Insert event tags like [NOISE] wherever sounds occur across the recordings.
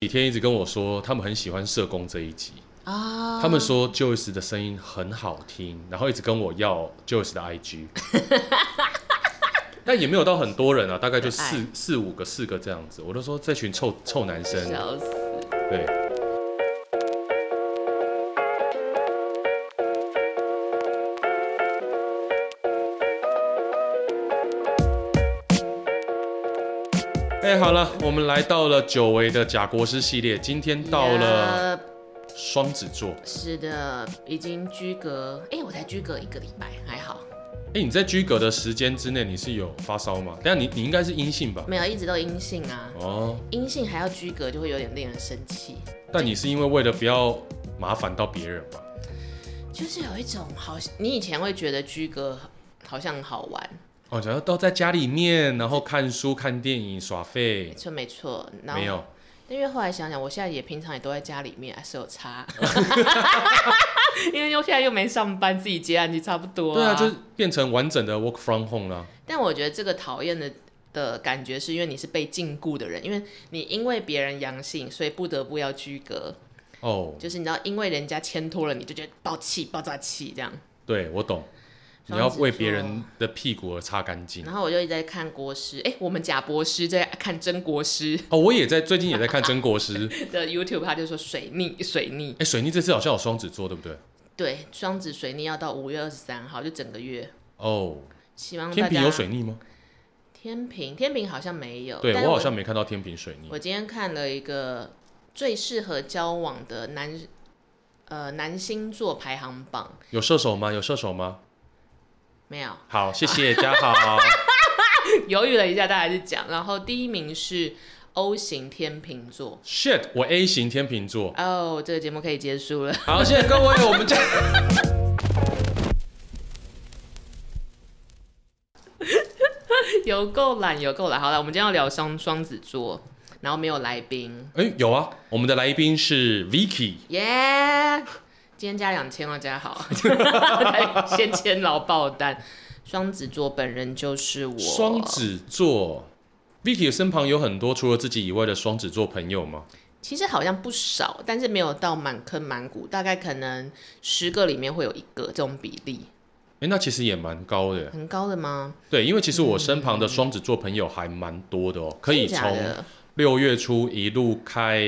几天一直跟我说，他们很喜欢社工这一集。啊，他们说 Joyce 的声音很好听，然后一直跟我要 Joyce 的 IG，[LAUGHS] 但也没有到很多人啊，大概就四四五个、四个这样子。我都说这群臭臭男生，笑死。对。哎、好了，我们来到了久违的贾国师系列，今天到了双子座。是的，已经居隔，哎、我才居隔一个礼拜，还好，哎、你在居隔的时间之内，你是有发烧吗？等下你你应该是阴性吧？没有一直都阴性啊，哦，阴性还要居隔，就会有点令人生气，但你是因为为了不要麻烦到别人吧？就是有一种好，你以前会觉得居隔好像好玩，哦，只要都在家里面，然后看书、看电影、耍没废，错没错，然后没有。因为后来想想，我现在也平常也都在家里面，还是有差，[LAUGHS] 因为又现在又没上班，自己接案就差不多、对啊，就是变成完整的 work from home 啦。但我觉得这个讨厌的的感觉，是因为你是被禁锢的人，因为你因为别人阳性，所以不得不要居隔，哦，就是你知道，因为人家牵拖了你，就觉得爆气、爆炸气这样。对我懂，你要为别人的屁股而擦干净。然后我就一直在看国师，哎、我们贾博士在看真国师哦，我也在最近也在看真国师。[LAUGHS] 的 YouTube，他就说水逆水逆，哎、水逆这次好像有双子座，对不对？对，双子水逆要到五月二十三号，就整个月。哦，希望天平有水逆吗？天平天平好像没有，对我好像没看到天平水逆。我今天看了一个最适合交往的男呃男星座排行榜，有射手吗？有射手吗？没有，好，谢谢嘉豪。[LAUGHS] 犹豫了一下，大家就讲。然后第一名是 O 型天秤座。Shit，我 A 型天秤座。哦，这个节目可以结束了。好，谢谢各位，我们家。有够懒，有够懒。好了，我们今天要聊双双子座，然后没有来宾，哎、有啊，我们的来宾是 Vicky。耶、今天加两千哦，加好，[LAUGHS] 先签劳报单。双子座本人就是我，双子座，Vicky 身旁有很多除了自己以外的双子座朋友吗？其实好像不少，但是没有到满坑满谷，大概可能十个里面会有一个这种比例，哎、那其实也蛮高的。很高的吗？对，因为其实我身旁的双子座朋友还蛮多的哦，可以从六月初一路开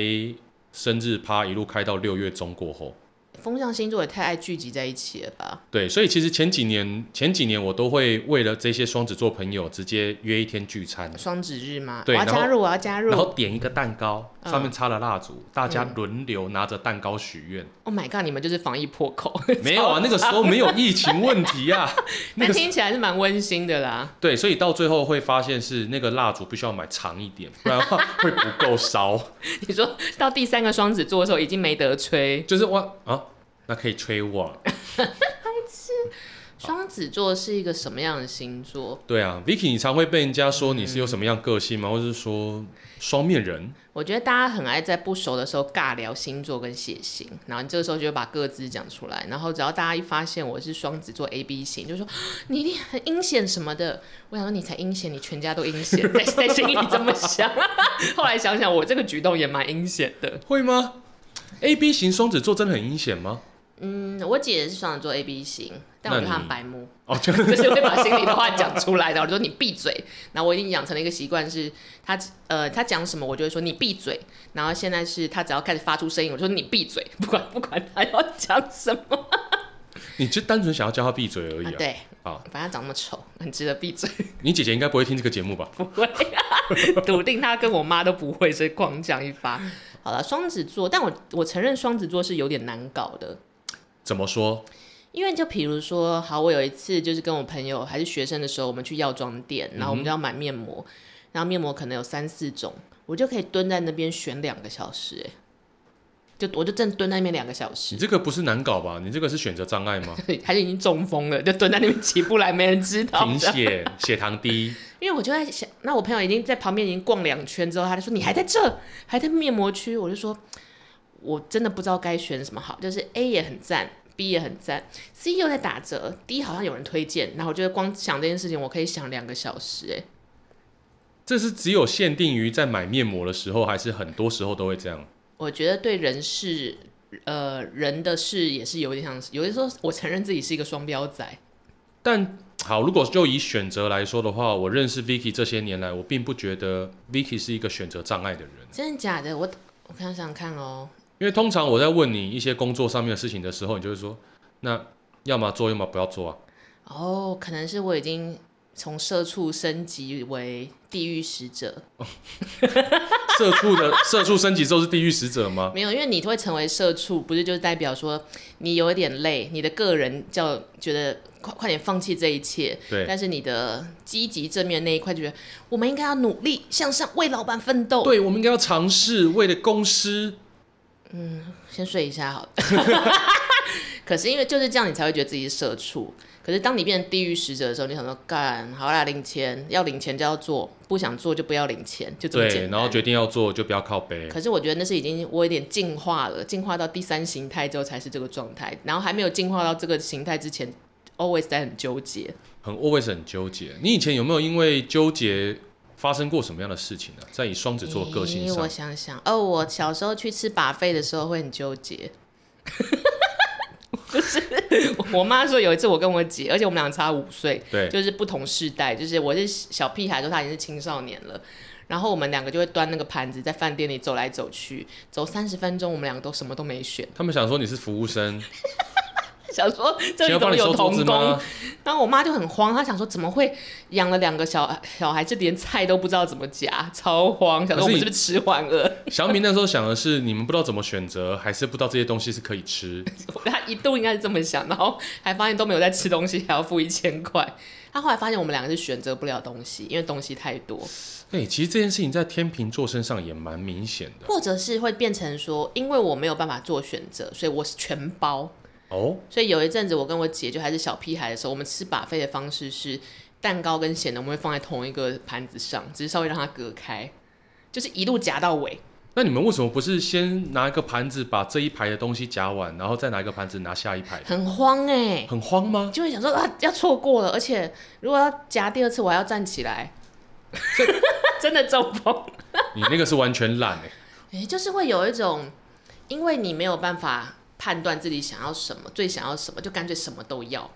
生日趴，一路开到六月中过后。风象星座也太爱聚集在一起了吧？对，所以其实前几年前几年我都会为了这些双子座朋友直接约一天聚餐，双子日吗？我对我要加入，我要加入然。后点一个蛋糕，嗯上面插了蜡烛，大家轮流拿着蛋糕许愿。Oh my god！你们就是防疫破口，[LAUGHS] 没有啊，那个时候没有疫情问题啊。[LAUGHS] 那听起来是蛮温馨的啦。对，所以到最后会发现是那个蜡烛必须要买长一点，不然的话会不够烧。[LAUGHS] 你说到第三个双子座的时候，已经没得吹。就是哇啊，那可以吹我。双子座是一个什么样的星座？对啊，Vicky，你常会被人家说你是有什么样个性吗？或者是说双面人？我觉得大家很爱在不熟的时候尬聊星座跟血型，然后你这个时候就会把各自讲出来，然后只要大家一发现我是双子座 A B 型，就说你一定很阴险什么的。我想说你才阴险，你全家都阴险，在 [LAUGHS] 在心里这么想。[LAUGHS] 后来想想，我这个举动也蛮阴险的。会吗？A B 型双子座真的很阴险吗？嗯，我姐是双子座 A B 型，但我觉得她很白目。哦，[LAUGHS] 就就是会把心里的话讲出来的。我就说你闭嘴。然后我已经养成了一个习惯，是她呃她讲什么，我就会说你闭嘴。然后现在是她只要开始发出声音，我就说你闭嘴，不管不管她要讲什么。[LAUGHS] 你就单纯想要叫她闭嘴而已啊。对，啊，反正他长那么丑，很值得闭嘴。[LAUGHS] 你姐姐应该不会听这个节目吧？不会、啊，笃定她跟我妈都不会，所以狂讲一发。好了，双子座，但我我承认双子座是有点难搞的。怎么说？因为就比如说，好，我有一次就是跟我朋友还是学生的时候，我们去药妆店，然后我们就要买面膜，然后面膜可能有三四种，我就可以蹲在那边选两个小时，哎，就我就正蹲在那边两个小时你，这个不是难搞吧？你这个是选择障碍吗？还 [LAUGHS] 是已经中风了，就蹲在那边起不来，没人知道贫。血、血糖低，[LAUGHS] 因为我就在想，那我朋友已经在旁边已经逛两圈之后，他就说你还在这，还在面膜区，我就说我真的不知道该选什么好，就是 A 也很赞。B 也很赞，C 又在打折，D 好像有人推荐，然后我觉得光想这件事情，我可以想两个小时，哎，这是只有限定于在买面膜的时候，还是很多时候都会这样？我觉得对人事，呃，人的事也是有点像，有的时候我承认自己是一个双标仔。但好，如果就以选择来说的话，我认识 Vicky 这些年来，我并不觉得 Vicky 是一个选择障碍的人。真的假的？我我看想想看哦。因为通常我在问你一些工作上面的事情的时候，你就会说，那要么做，要么不要做啊。哦，可能是我已经从社畜升级为地狱使者。[LAUGHS] 社畜的社畜升级之后是地狱使者吗？没有，因为你会成为社畜，不是就代表说你有一点累，你的个人叫觉得快快点放弃这一切。对。但是你的积极正面那一块，就觉得我们应该要努力向上，为老板奋斗。对，我们应该要尝试为了公司。嗯，先睡一下好。[LAUGHS] 可是因为就是这样，你才会觉得自己是社畜。可是当你变成地狱使者的时候，你想说干好啦，领钱要领钱就要做，不想做就不要领钱，就这么简单。然后决定要做就不要靠背。可是我觉得那是已经我有点进化了，进化到第三形态之后才是这个状态。然后还没有进化到这个形态之前，always 在很纠结，很 always 很纠结。你以前有没有因为纠结发生过什么样的事情呢？在以双子座个性上，我想想哦，我小时候去吃把费的时候会很纠结。[LAUGHS] 就是我妈说有一次我跟我姐，而且我们俩差五岁，对，就是不同世代，就是我是小屁孩，说她已经是青少年了，然后我们两个就会端那个盘子在饭店里走来走去，走三十分钟，我们两个都什么都没选。他们想说你是服务生。[LAUGHS] 想说这里怎么有童工？[LAUGHS] 然后我妈就很慌，她想说怎么会养了两个小小孩，就连菜都不知道怎么夹，超慌。想说我们是不是吃完了？[LAUGHS] 小米那时候想的是你们不知道怎么选择，还是不知道这些东西是可以吃？他一度应该是这么想，然后还发现都没有在吃东西，还要付一千块。他后来发现我们两个是选择不了东西，因为东西太多。对，其实这件事情在天秤座身上也蛮明显的，或者是会变成说，因为我没有办法做选择，所以我是全包。哦，所以有一阵子我跟我姐就还是小屁孩的时候，我们吃把费的方式是蛋糕跟咸的我们会放在同一个盘子上，只是稍微让它隔开，就是一路夹到尾。那你们为什么不是先拿一个盘子把这一排的东西夹完，然后再拿一个盘子拿下一排？很慌哎，很慌吗？就会想说啊，要错过了，而且如果要夹第二次，我还要站起来，[LAUGHS] 真的中风。你那个是完全懒哎，[LAUGHS] 哎，就是会有一种，因为你没有办法。判断自己想要什么，最想要什么，就干脆什么都要。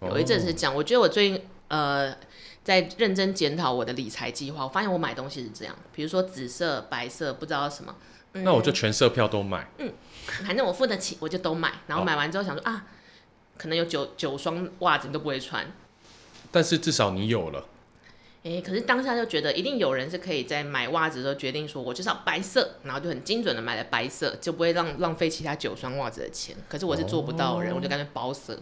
有一阵是这样，我觉得我最近呃在认真检讨我的理财计划，我发现我买东西是这样，比如说紫色、白色，不知道什么，那我就全色票都买。嗯，反正我付得起，我就都买。然后买完之后想说啊，可能有九九双袜子你都不会穿，但是至少你有了。哎，可是当下就觉得一定有人是可以在买袜子的时候决定说，我就是要白色，然后就很精准的买了白色，就不会浪浪费其他九双袜子的钱。可是我是做不到的人，我就干脆包色。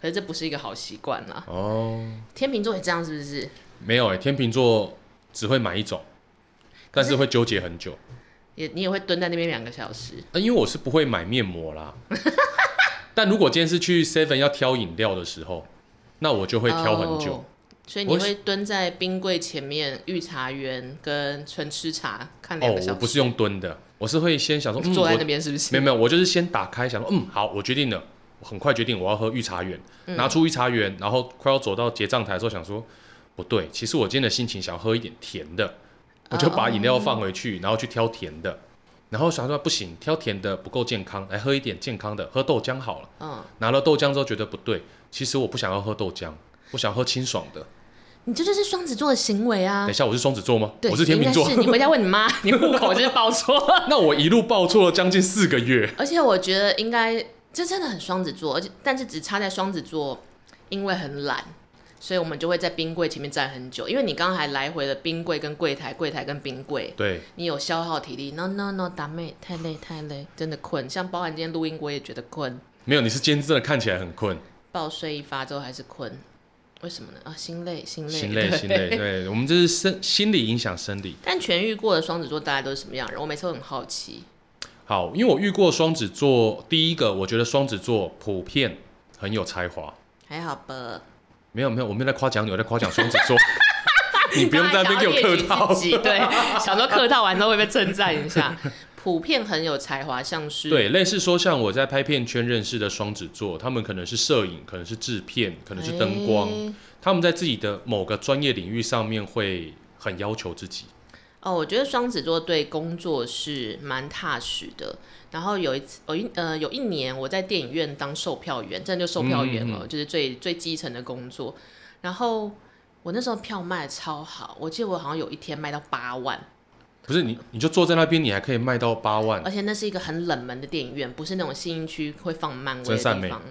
可是这不是一个好习惯啦。哦。天秤座也这样是不是？没有哎，天秤座只会买一种，但是会纠结很久。也你也会蹲在那边两个小时。呃，因为我是不会买面膜啦。[LAUGHS] 但如果今天是去 Seven 要挑饮料的时候，那我就会挑很久。所以你会蹲在冰柜前面，御茶园跟纯吃茶看两个小时。哦，我不是用蹲的，我是会先想说，坐在那边是不是？没有没有，我就是先打开，想说，嗯，好，我决定了，我很快决定我要喝御茶园，拿出御茶园，然后快要走到结账台的时候，想说，不对，其实我今天的心情想喝一点甜的，我就把饮料放回去，然后去挑甜的，然后想说不行，挑甜的不够健康，来喝一点健康的，喝豆浆好了。嗯。拿了豆浆之后觉得不对，其实我不想要喝豆浆。我想喝清爽的，你这就是双子座的行为啊！等一下，我是双子座吗？对，我是天秤座。[LAUGHS] 你回家问你妈，你户口就是报错。[LAUGHS] 那我一路报错了将近四个月。而且我觉得应该这真的很双子座，而且但是只差在双子座，因为很懒，所以我们就会在冰柜前面站很久。因为你刚刚还来回了冰柜跟柜台，柜台跟冰柜，对，你有消耗体力。No No No，达妹太累太累，真的困。像包含今天录音，我也觉得困。没有，你是今天真的看起来很困。报睡一发之后还是困。为什么呢？啊，心累，心累，心累，心累。对，我们这是生心理影响生理。但痊愈过的双子座大概都是什么样人？我每次都很好奇。好，因为我遇过双子座，第一个，我觉得双子座普遍很有才华。还好吧。没有没有，我没有在夸奖你，我在夸奖双子座。[LAUGHS] 你不用在那边给我客套。对，想说客套完之后会被称赞一下。普遍很有才华，像是对，类似说像我在拍片圈认识的双子座，他们可能是摄影，可能是制片，可能是灯光，他们在自己的某个专业领域上面会很要求自己？哦，我觉得双子座对工作是蛮踏实的。然后有一次，有一呃有一年我在电影院当售票员，真的就售票员了，就是最最基层的工作。然后我那时候票卖超好，我记得我好像有一天卖到八万。不是你，你就坐在那边，你还可以卖到八万。而且那是一个很冷门的电影院，不是那种信义区会放漫威的地方。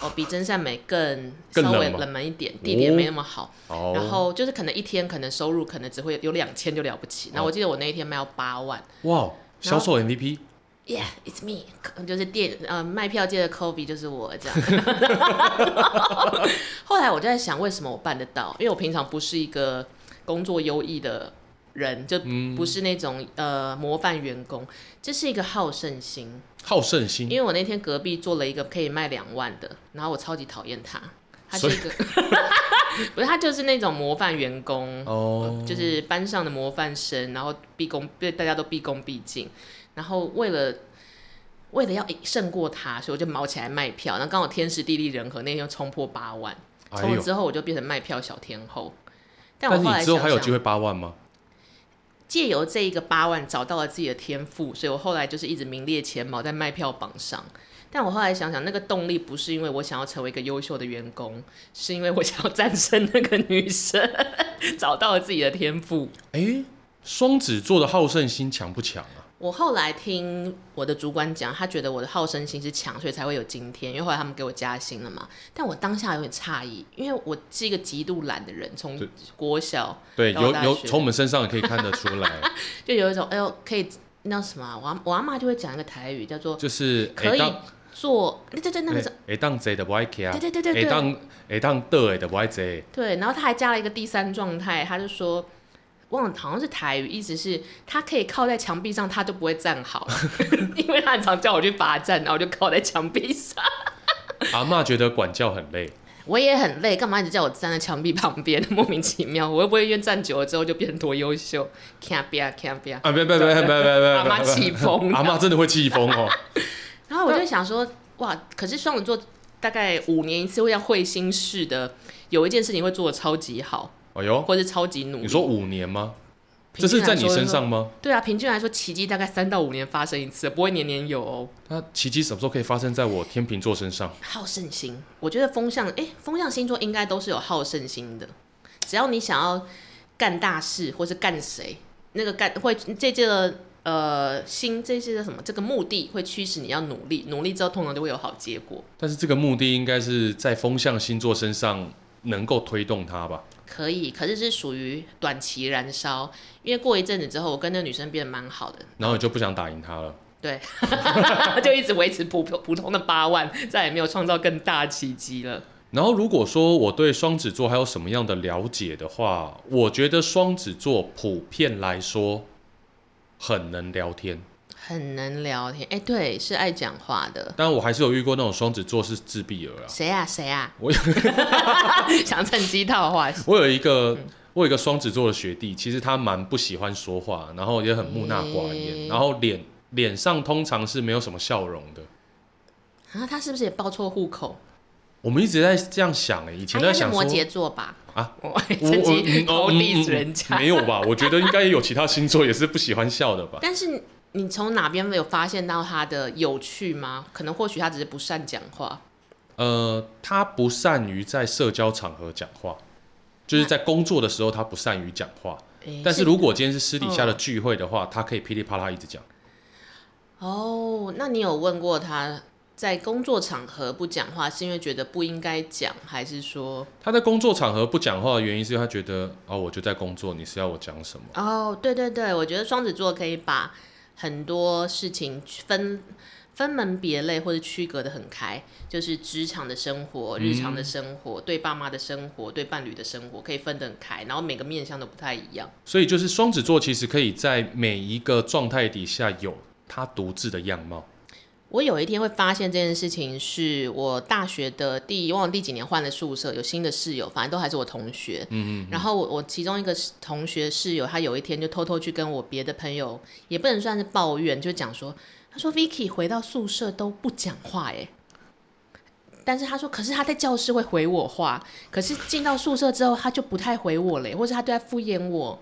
哦，比真善美更稍微冷门一点，地点没那么好。哦。然后就是可能一天可能收入可能只会有两千就了不起。然后我记得我那一天卖到八万。哇，销售 MVP。Yeah, it's me，就是电呃卖票界的 Kobe 就是我这样。[LAUGHS] 后来我就在想，为什么我办得到？因为我平常不是一个工作优异的人，就不是那种呃模范员工，这是一个好胜心。好胜心。因为我那天隔壁做了一个可以卖两万的，然后我超级讨厌他，他是一个，[LAUGHS] 不是他就是那种模范员工哦，就是班上的模范生，然后毕恭对大家都毕恭毕敬。然后为了为了要胜过他，所以我就毛起来卖票。然后刚好天时地利人和，那天冲破八万。从此之后我就变成卖票小天后。但我后来之后还有机会八万吗？借由这一个八万找到了自己的天赋，所以我后来就是一直名列前茅在卖票榜上。但我后来想想，那个动力不是因为我想要成为一个优秀的员工，是因为我想要战胜那个女生，[LAUGHS] 找到了自己的天赋。哎，双子座的好胜心强不强啊？我后来听我的主管讲，他觉得我的好胜心是强，所以才会有今天。因为后来他们给我加薪了嘛，但我当下有点诧异，因为我是一个极度懒的人，从国小对有有从我们身上也可以看得出来，[LAUGHS] 就有一种哎呦可以那什么，我我阿妈就会讲一个台语叫做就是可以做，对对对，那个是哎当贼的不爱开啊，对对对对对，哎当哎当得的不爱贼，对，然后他还加了一个第三状态，他就说。忘了好像是台语，意思是他可以靠在墙壁上，他就不会站好，[LAUGHS] 因为他很常叫我去罚站，然后我就靠在墙壁上。[LAUGHS] 阿妈觉得管教很累，我也很累，干嘛一直叫我站在墙壁旁边？[LAUGHS] 莫名其妙，我又不会因为站久了之后就变得多优秀？看不要看不要啊！别别别别别别！阿妈气疯，阿妈真的会气疯哦。然后我就想说，哇！可是双子座大概五年一次会像彗星似的，有一件事情会做的超级好。哎呦，或是超级努力。你说五年吗？这是在你身上吗？对啊，平均来说，奇迹大概三到五年发生一次，不会年年有。哦。那奇迹什么时候可以发生在我天秤座身上？好胜心，我觉得风象哎，风象星座应该都是有好胜心的。只要你想要干大事，或是干谁，那个干会这这个呃心这些的什么，这个目的会驱使你要努力，努力之后通常就会有好结果。但是这个目的应该是在风象星座身上能够推动它吧？可以，可是是属于短期燃烧，因为过一阵子之后，我跟那个女生变得蛮好的，然后你就不想打赢她了，对，[LAUGHS] 就一直维持普普通的八万，再也没有创造更大奇迹了。然后如果说我对双子座还有什么样的了解的话，我觉得双子座普遍来说很能聊天。很能聊天，哎，对，是爱讲话的。但我还是有遇过那种双子座是自闭儿啊。谁啊？谁啊？我 [LAUGHS] 想趁机套话。[LAUGHS] 我有一个，我有一个双子座的学弟，其实他蛮不喜欢说话，然后也很木讷寡言，然后脸脸上通常是没有什么笑容的。啊，他是不是也报错户口？我们一直在这样想，哎，以前在想摩羯座吧？啊，[LAUGHS] 我趁机偷地人家。没有吧？我觉得应该也有其他星座也是不喜欢笑的吧？但是。你从哪边有发现到他的有趣吗？可能或许他只是不善讲话。呃，他不善于在社交场合讲话，就是在工作的时候他不善于讲话。但是如果今天是私底下的聚会的话，他可以噼里啪啦一直讲。哦，那你有问过他在工作场合不讲话，是因为觉得不应该讲，还是说他在工作场合不讲话的原因是因为他觉得哦，我就在工作，你是要我讲什么？哦，对对对，我觉得双子座可以把。很多事情分分门别类或者区隔的很开，就是职场的生活、日常的生活、对爸妈的生活、对伴侣的生活，可以分得很开，然后每个面向都不太一样。所以就是双子座其实可以在每一个状态底下有他独自的样貌。我有一天会发现这件事情，是我大学的第忘了第几年换了宿舍，有新的室友，反正都还是我同学。嗯嗯。然后我我其中一个同学室友，他有一天就偷偷去跟我别的朋友，也不能算是抱怨，就讲说，他说 Vicky 回到宿舍都不讲话，哎，但是他说，可是他在教室会回我话，可是进到宿舍之后他就不太回我嘞，或者他都在敷衍我。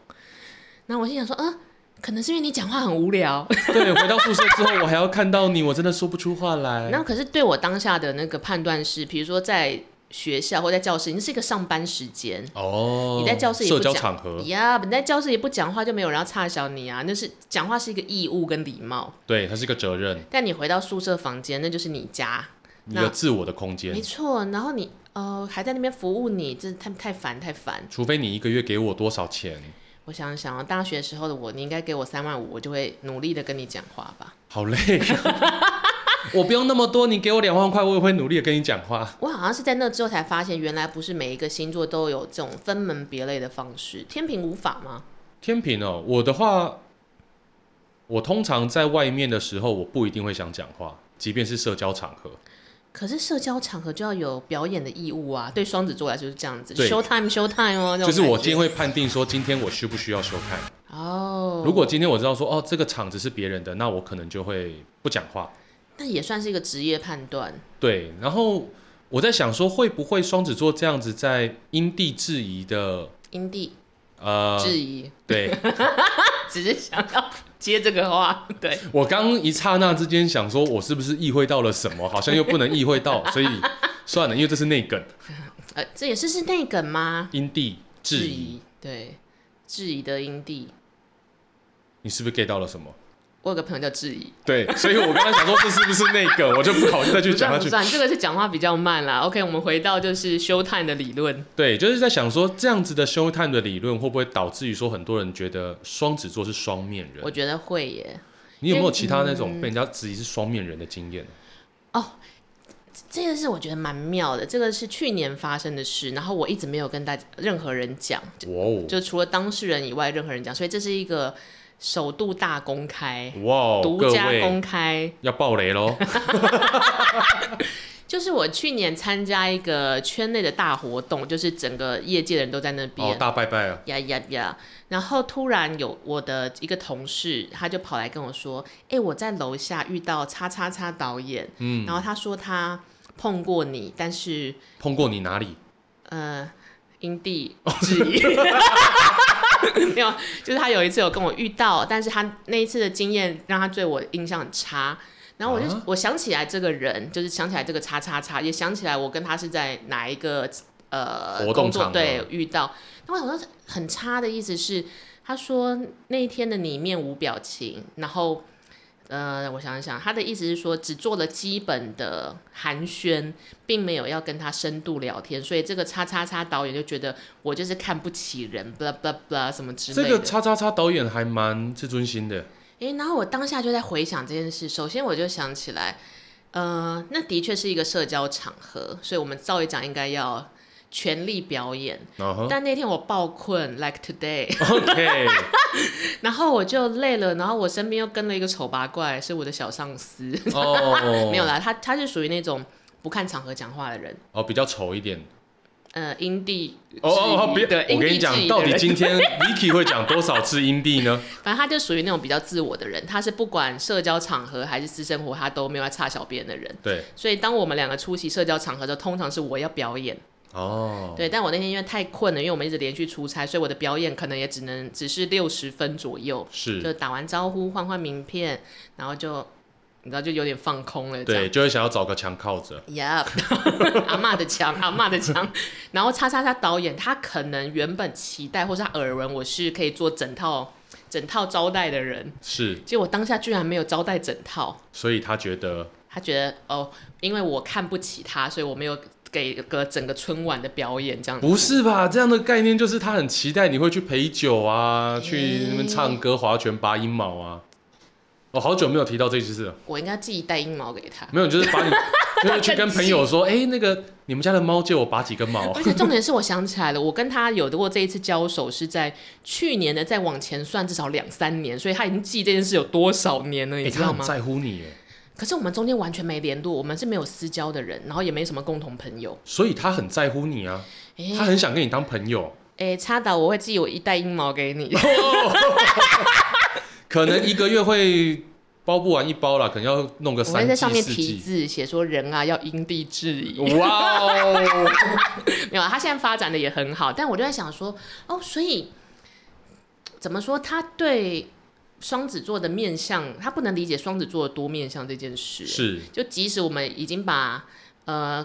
然后我心想说，嗯，可能是因为你讲话很无聊。[LAUGHS] 对，回到宿舍之后我还要看到你，我真的说不出话来。然后可是对我当下的那个判断是，比如说在学校或在教室，你是一个上班时间。哦，你在教室也社不讲交场合，呀你在教室也不讲话，就没有人要插小你啊。那是讲话是一个义务跟礼貌，对，它是一个责任，但你回到宿舍房间，那就是你家，你的自我的空间没。错。然后你呃还在那边服务你，这太太烦太烦。除非你一个月给我多少钱，我想想啊，大学时候的我，你应该给我三万五，我就会努力的跟你讲话吧。好累。[LAUGHS] 我不用那么多，你给我两万块，我也会努力的跟你讲话。我好像是在那之后才发现，原来不是每一个星座都有这种分门别类的方式。天平无法吗？天平哦，我的话，我通常在外面的时候，我不一定会想讲话，即便是社交场合。可是社交场合就要有表演的义务啊，对双子座来说是这样子对，show time show time 哦，就是我今天会判定说，今天我需不需要收看。哦，如果今天我知道说，哦，这个场子是别人的，那我可能就会不讲话。那也算是一个职业判断。对，然后我在想说，会不会双子座这样子在因地制宜的，因地呃，质疑，对 [LAUGHS] 只是想要接这个话，[LAUGHS] 对，我刚一刹那之间想说，我是不是意会到了什么？好像又不能意会到，[LAUGHS] 所以算了，因为这是内梗，[LAUGHS] 呃，这也是是内梗吗？因地制宜，，对，质疑的因地。你是不是 get 到了什么？我有个朋友叫质疑，对，所以我刚刚想说这是不是那个，我就不好意思再去不讲下去。算不算，这个是讲话比较慢啦。OK，我们回到就是 show time 的理论。对，就是在想说这样子的 show time 的理论会不会导致于说很多人觉得双子座是双面人？我觉得会耶。你有没有其他那种被人家质疑是双面人的经验？哦这个是我觉得蛮妙的，这个是去年发生的事，然后我一直没有跟大家任何人讲，就除了当事人以外，任何人讲，所以这是一个首度大公开、哇哦，独家公开。要爆雷喽！[LAUGHS] 就是我去年参加一个圈内的大活动，就是整个业界的人都在那边。哦，大拜拜啊！呀呀呀！然后突然有我的一个同事，他就跑来跟我说：“哎、我在楼下遇到叉叉叉导演，嗯，然后他说他碰过你，但是碰过你哪里？呃，因地制宜。[LAUGHS] [LAUGHS] [LAUGHS] 没有，就是他有一次有跟我遇到，但是他那一次的经验让他对我印象很差。然后我就、啊我想起来这个人，就是想起来这个叉叉叉，也想起来我跟他是在哪一个呃活动场合工作对遇到。那我想说很差的意思是，他说那一天的你面无表情，然后呃，我想一想，他的意思是说只做了基本的寒暄，并没有要跟他深度聊天，所以这个叉叉叉导演就觉得我就是看不起人，blah blah blah 什么之类的。这个叉叉叉导演还蛮自尊心的。诶，然后我当下就在回想这件事，首先我就想起来，呃，那的确是一个社交场合，所以我们照理讲应该要全力表演。但那天我爆困，like today，，OK，[LAUGHS] 然后我就累了，然后我身边又跟了一个丑八怪，是我的小上司。哦，[LAUGHS] 没有啦，他他是属于那种不看场合讲话的人，哦，比较丑一点。呃，阴地哦哦哦，别，质疑对，我跟你讲，到底今今天 [LAUGHS] Vicky 会讲多少次阴地呢？反正他就属于那种比较自我的人，他是不管社交场合还是私生活，他都没有在差小别人的人。对，所以当我们两个出席社交场合的时候，通常是我要表演，哦，对。但我那天因为太困了，因为我们一直连续出差，所以我的表演可能也只能只是六十分左右，是，就打完招呼换换名片，然后就你知道就有点放空了，对，。就会想要找个墙靠着。，Yep，[LAUGHS] 阿妈的墙，阿妈的墙。然后叉叉叉导演，他可能原本期待或是他耳闻我是可以做整套整套招待的人，是，结果当下居然没有招待整套。所以他觉得他觉得哦，因为我看不起他，所以我没有给个整个春晚的表演这样子。不是吧？这样的概念就是他很期待你会去陪酒啊，去那边唱歌、划拳、拔阴毛啊。我、好久没有提到这件事了，我应该自己带阴毛给他。没有，就是把你，[LAUGHS] 就是去跟朋友说，哎、那个你们家的猫借我拔几根毛。[LAUGHS] 而且重点是我想起来了，我跟他有过这一次交手是在去年的，再往前算至少两三年，所以他已经记这件事有多少年了，哎、你知道吗？他很在乎你，哎，可是我们中间完全没联络，我们是没有私交的人，然后也没什么共同朋友。所以他很在乎你啊，哎、他很想跟你当朋友。哎，插导我会寄我一袋阴毛给你。[LAUGHS] 可能一个月会包不完一包啦，可能要弄个我会三季在上面题。字写说人啊要因地制宜。哇哦！[LAUGHS] 没有啊，他现在发展的也很好，但我就在想说，哦，所以怎么说，他对双子座的面相，他不能理解双子座的多面相这件事。是就即使我们已经把呃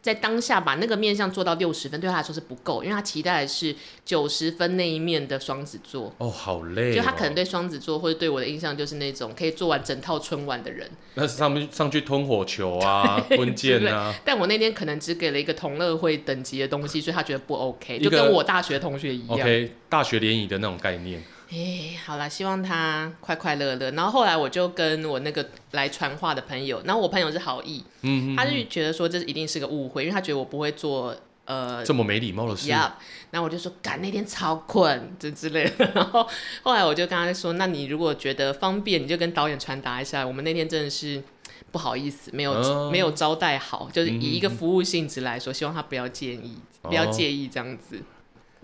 在当下把那个面相做到六十分，对他来说是不够，因为他期待的是九十分那一面的双子座。哦，好累、哦。就他可能对双子座或者对我的印象就是那种可以做完整套春晚的人，那是上面上去吞火球啊，[LAUGHS] 吞剑啊，但我那天可能只给了一个同乐会等级的东西，所以他觉得不 OK，就跟我大学同学一样。OK，大学联谊的那种概念。哎，好啦，希望他快快乐乐。然后后来我就跟我那个来传话的朋友，然后我朋友是好意，嗯，他就觉得说这一定是个误会，因为他觉得我不会做呃这么没礼貌的事，呀，然后我就说，赶那天超困，这之类的。[LAUGHS] 然后后来我就跟他说，那你如果觉得方便，你就跟导演传达一下，我们那天真的是不好意思，没有、哦没有招待好，就是以一个嗯服务性质来说，希望他不要介意，不要哦介意这样子。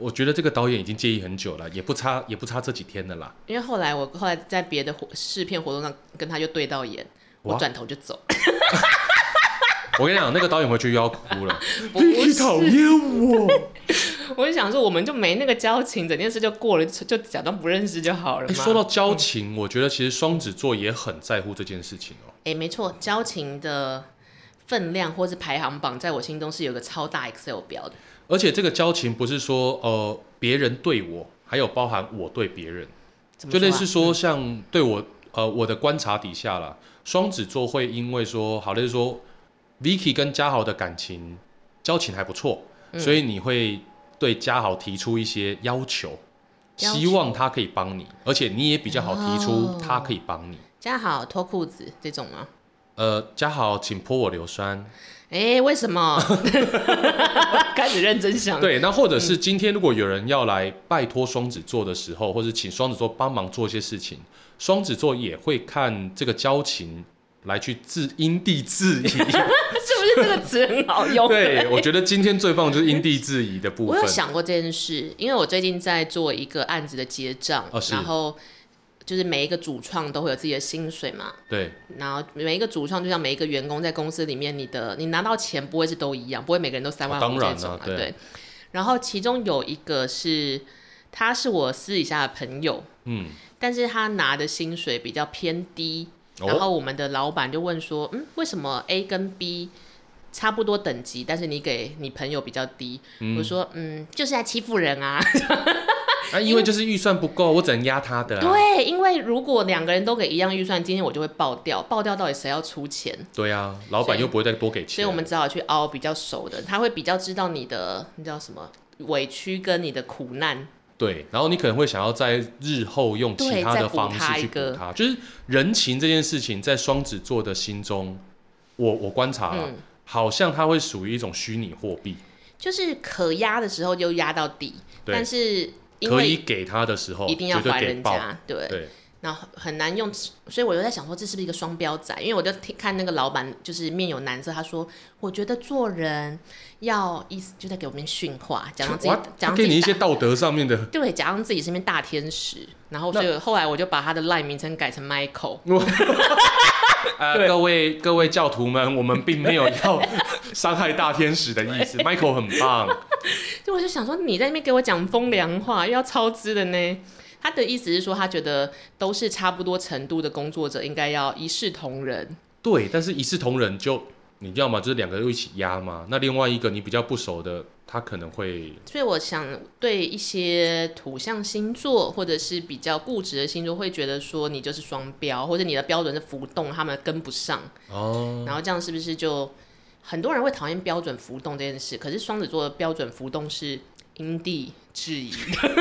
我觉得这个导演已经介意很久了，也不差也不差这几天的啦。因为后来我后来在别的活试片活动上跟他就对到眼，我哇转头就走，[LAUGHS] 我跟你讲，那个导演回去又要哭了，[LAUGHS] 不是，厌我。[LAUGHS] 我就想说我们就没那个交情，整件事就过了，就假装不认识就好了说到交情，我觉得其实双子座也很在乎这件事情哦。哎、没错，交情的分量或是排行榜，在我心中是有个超大 Excel 表的。而且这个交情不是说呃别人对我，还有包含我对别人，就类似说像对我呃我的观察底下啦，双子座会因为说好类似说 Vicky 跟嘉豪的感情交情还不错，嗯所以你会对嘉豪提出一些要求，希望他可以帮你，而且你也比较好提出哦他可以帮你。加好脱裤子这种吗？呃，嘉豪，请泼我硫酸。哎、为什么？[LAUGHS] 开始认真想。，对，那或者是今天如果有人要来拜托双子座的时候，或者请双子座帮忙做一些事情，双子座也会看这个交情来去自因地制宜。[LAUGHS] 是不是这个词很好用？对，我觉得今天最棒的就是因地制宜的部分我有。想过这件事，因为我最近在做一个案子的结账，哦然后就是每一个主创都会有自己的薪水嘛，对，然后每一个主创就像每一个员工在公司里面，你的你拿到钱不会是都一样，不会每个人都三万五这种嘛，啊对对。然后其中有一个是，他是我私底下的朋友，嗯，但是他拿的薪水比较偏低，然哦，后我们的老板就问说，嗯，为什么 A 跟 B 差不多等级，但是你给你朋友比较低？我说，嗯，就是在欺负人啊。啊，因为就是预算不够，我只能压他的、啊。对，因为如果两个人都给一样预算，今天我就会爆掉，爆掉到底谁要出钱？对啊，老板又不会再多给钱。所以我们只好去凹比较熟的，他会比较知道你的，那叫什么委屈跟你的苦难。对，然后你可能会想要在日后用其他的方式去补他，就是人情这件事情，在双子座的心中，我我观察了，嗯，好像它会属于一种虚拟货币，就是可压的时候就压到底，但是可以给他的时候，一定要还。人家，对。对，然后很难用，所以我就在想说，这是不是一个双标仔？因为我就听看那个老板就是面有难色，他说，我觉得做人要意思就在给我们训话，假装自己哇假他给你一些道德上面的，[LAUGHS] 对，假装自己是面大天使。然后所以后来我就把他的赖名称改成 Michael，[LAUGHS] 呃，各位各位教徒们，我们并没有要 [LAUGHS] 伤害大天使的意思，Michael 很棒，[LAUGHS] 就我就想说，你在那边给我讲风凉话，又要超支的呢。他的意思是说，他觉得都是差不多程度的工作者，应该要一视同仁。对，但是一视同仁就你要么就是两个人一起压嘛，那另外一个你比较不熟的，他可能会所以我想，对一些土象星座或者是比较固执的星座，会觉得说你就是双标，或者你的标准是浮动，他们跟不上。哦，然后这样是不是就很多人会讨厌标准浮动这件事？可是双子座的标准浮动是因地制宜。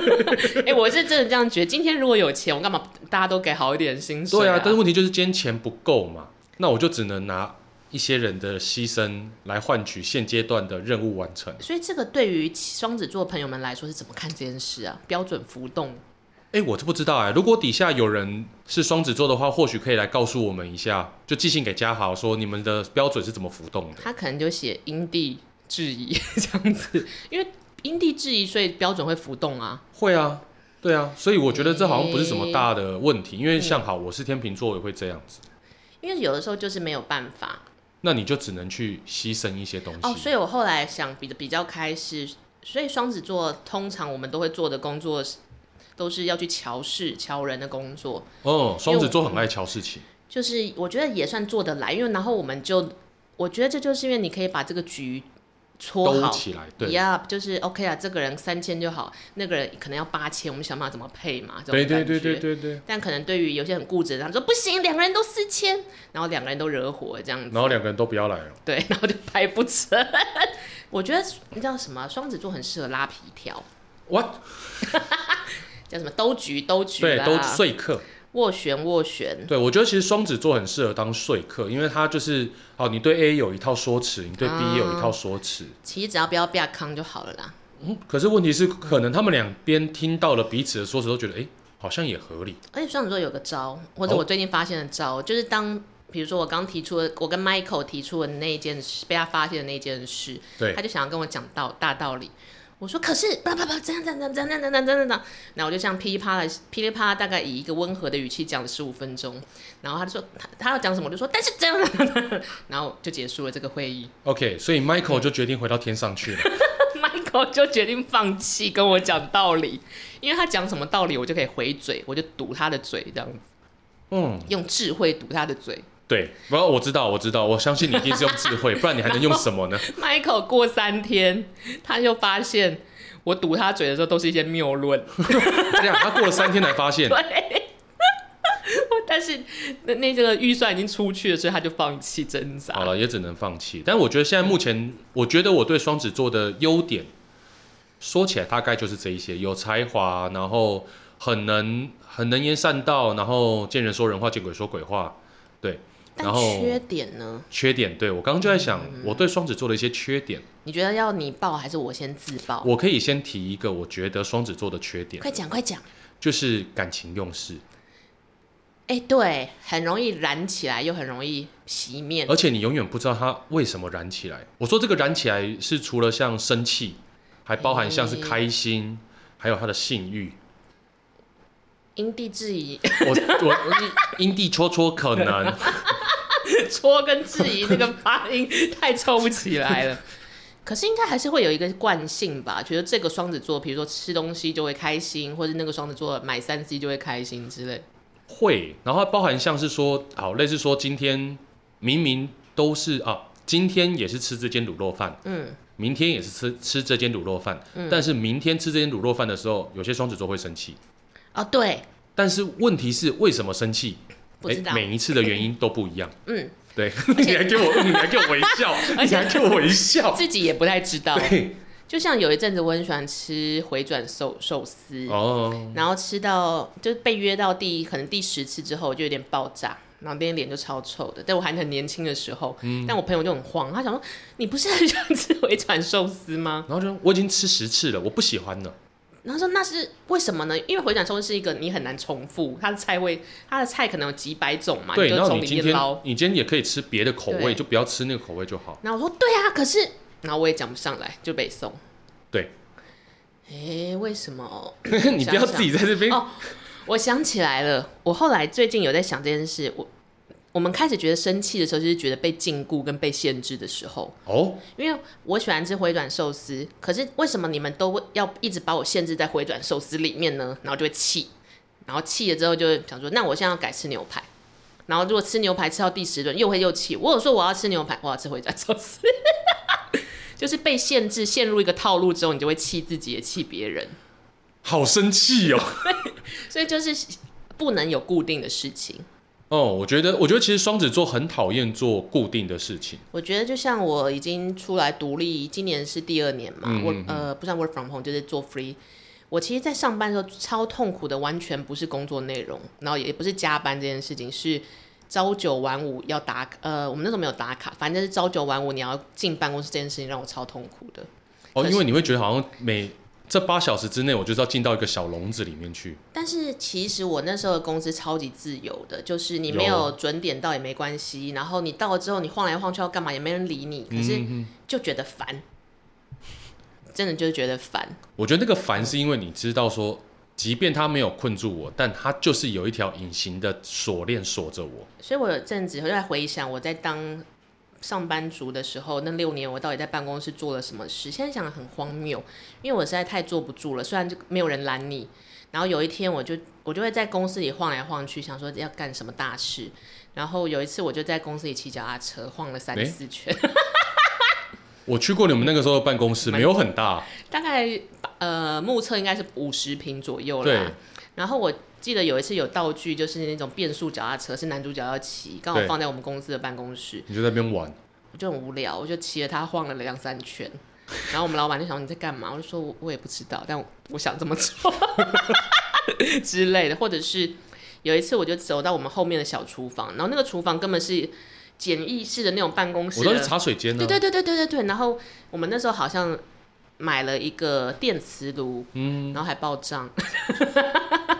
[LAUGHS] 哎、我是真的这样觉得。今天如果有钱，我干嘛大家都给好一点薪水、对啊，但是问题就是今天钱不够嘛，那我就只能拿一些人的牺牲来换取现阶段的任务完成。所以这个对于双子座朋友们来说是怎么看这件事啊？标准浮动，哎、我就不知道哎、如果底下有人是双子座的话，或许可以来告诉我们一下，就寄信给嘉豪说你们的标准是怎么浮动的。他可能就写因地制宜这样子，因为因地制宜，所以标准会浮动啊。会啊，对啊，所以我觉得这好像不是什么大的问题，因为像好，我是天秤座，也会这样子，因为有的时候就是没有办法那你就只能去牺牲一些东西。哦，所以我后来想比比较开是，所以双子座通常我们都会做的工作是都是要去瞧事、瞧人的工作，哦，双子座很爱瞧事情，就是我觉得也算做得来，因为然后我们就我觉得这就是因为你可以把这个局搓好。兜起来，对，呀就是 OK 啊，这个人三千就好，那个人可能要八千，我们想办法怎么配嘛，这种对对对感觉对对对。但可能对于有些很固执的，他们说不行，两个人都四千，然后两个人都惹火这样子，然后两个人都不要来了，对，[LAUGHS] 然后就拍不成。我觉得你知道什么？双子座很适合拉皮条，what？[LAUGHS] 叫什么兜局兜局对，啦，都说客。斡旋斡旋，对，我觉得其实双子座很适合当说客，因为他就是哦，你对 A 有一套说辞，你对 B 也有一套说辞。其实只要不要被坑就好了啦。嗯，可是问题是，可能他们两边听到了彼此的说辞，都觉得哎、诶好像也合理。而且双子座有个招，或者哦我最近发现的招，就是当比如说我刚提出的，我跟 Michael 提出的那一件事，被他发现的那件事，对他就想要跟我讲道大道理。我说可是叭叭叭这样这样这样这样这样这样这样这样，然后我就像噼里啪啦噼里啪啦，大概以一个温和的语气讲了十五分钟，然后他就说他他要讲什么，我就说但是这样，[LAUGHS] 然后就结束了这个会议。OK，所以 Michael 就决定回到天上去了。[LAUGHS] Michael 就决定放弃跟我讲道理，因为他讲什么道理，我就可以回嘴，我就堵他的嘴，这样子嗯，用智慧堵他的嘴。对，不过我知道，我知道，我相信你一定是用智慧，[LAUGHS] 不然你还能用什么呢？Michael 过三天，他就发现我堵他嘴的时候都是一些谬论，[LAUGHS] 这样，他过了三天才发现，[LAUGHS] 对。但是那那这个预算已经出去了，所以他就放弃挣扎。好了，也只能放弃。但我觉得现在目前，我觉得我对双子座的优点，说起来大概就是这一些：有才华，然后很能很能言善道，然后见人说人话，见鬼说鬼话。对，但然后缺点呢？缺点，对我刚刚就在想，嗯我对双子座的一些缺点，你觉得要你报还是我先自报？我可以先提一个，我觉得双子座的缺点快讲快讲！就是感情用事，哎、对，很容易燃起来，又很容易熄灭。而且你永远不知道它为什么燃起来。我说这个燃起来是除了像生气，还包含像是开心，还有他的性欲。因地制宜，我我因地戳戳可能，[LAUGHS] [LAUGHS] 戳跟质疑那个发音太凑不起来了。[LAUGHS] 可是应该还是会有一个惯性吧，觉得这个双子座，比如说吃东西就会开心，或者那个双子座买三 C 就会开心之类。会，然后包含像是说，好类似说今天明明都是啊，今天也是吃这间卤肉饭，嗯，明天也是吃吃这间卤肉饭，但是明天吃这间卤肉饭的时候，有些双子座会生气。哦，对，但是问题是为什么生气？不知道诶每一次的原因都不一样。嗯，对，[LAUGHS] 你还给我，你还给我微笑，[LAUGHS] 而且你还给我微笑。自己也不太知道。对，就像有一阵子我很喜欢吃回转寿寿司，哦，然后吃到就被约到第可能第十次之后，就有点爆炸，然后那天脸就超臭的。但我还很年轻的时候，嗯但我朋友就很慌，他想说你不是很喜欢吃回转寿司吗？然后就我已经吃十次了，我不喜欢了。然后说那是为什么呢？因为回转寿司是一个你很难重复，它的菜味，它的菜可能有几百种嘛，对，然就从里后你今天面捞。你今天也可以吃别的口味，就不要吃那个口味就好。然后我说对啊，可是，然后我也讲不上来，就被送。对，哎，为什么？[LAUGHS] 你不要自己在这边哦我想起来了，我后来最近有在想这件事。我我们开始觉得生气的时候，就是觉得被禁锢跟被限制的时候。哦，因为我喜欢吃回转寿司，可是为什么你们都要一直把我限制在回转寿司里面呢？然后就会气，然后气了之后就会想说，那我现在要改吃牛排。然后如果吃牛排吃到第十顿，又会又气。我有说我要吃牛排，我要吃回转寿司，[LAUGHS] 就是被限制，陷入一个套路之后，你就会气自己，也气别人。好生气哦。[LAUGHS] 所以就是不能有固定的事情。哦，我觉得，我觉得其实双子座很讨厌做固定的事情。我觉得就像我已经出来独立，今年是第二年嘛，我呃不算 work from home，就是做 free。我其实，在上班的时候超痛苦的，完全不是工作内容，然后也不是加班这件事情，是朝九晚五要打卡。呃，我们那时候没有打卡，反正是朝九晚五你要进办公室这件事情让我超痛苦的。哦，因为你会觉得好像每这八小时之内，我就是要进到一个小笼子里面去。但是其实我那时候的公司超级自由的，就是你没有有准点到也没关系，然后你到了之后你晃来晃去要干嘛也没人理你，可是就觉得烦，真的就是觉得烦。我觉得那个烦是因为你知道说即便他没有困住我，但他就是有一条隐形的锁链锁着我。所以我有阵子就在回想我在当上班族的时候，那六年我到底在办公室做了什么事？现在想的很荒谬，因为我实在太坐不住了。虽然就没有人拦你，然后有一天我就我就会在公司里晃来晃去，想说要干什么大事。然后有一次我就在公司里骑脚踏车晃了三四圈，我去过你们那个时候的办公室，没有很大，大概呃目测应该是五十平左右对啦。然后我记得有一次有道具，就是那种变速脚踏车，是男主角要骑，刚好放在我们公司的办公室。你就在那边玩。我就很无聊，我就骑着它晃了两三圈，然后我们老板就想你在干嘛？我就说我我也不知道，但我我想这么做 [LAUGHS] 之类的，或者是有一次我就走到我们后面的小厨房，然后那个厨房根本是简易式的那种办公室，我都是茶水间呢、对对对对对对对，然后我们那时候好像买了一个电磁炉，嗯，然后还报账，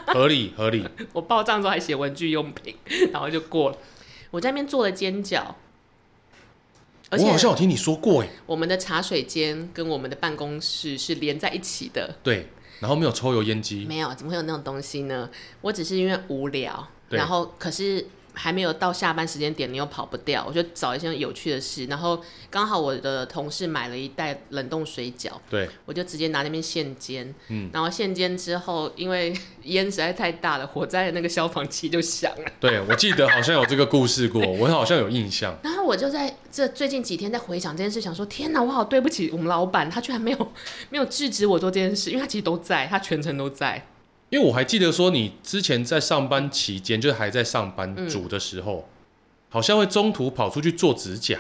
[LAUGHS] 合理合理。我报账的时候还写文具用品，[LAUGHS] 然后就过了。我在那边做了煎饺，而且我好像有听你说过哎，我们的茶水间跟我们的办公室是连在一起的。对，然后没有抽油烟机，没有，怎么会有那种东西呢？我只是因为无聊，然后可是还没有到下班时间点，你又跑不掉，我就找一些有趣的事。然后刚好我的同事买了一袋冷冻水饺，对，我就直接拿那边现煎。嗯，然后现煎之后，因为烟实在太大了，火灾的那个消防器就响了。对我记得好像有这个故事过，我好像有印象。然后我就在这最近几天在回想这件事，想说天哪，我好对不起我们老板，他居然没有没有制止我做这件事，因为他其实都在，他全程都在。因为我还记得说，你之前在上班期间，就是还在上班嗯煮的时候，好像会中途跑出去做指甲。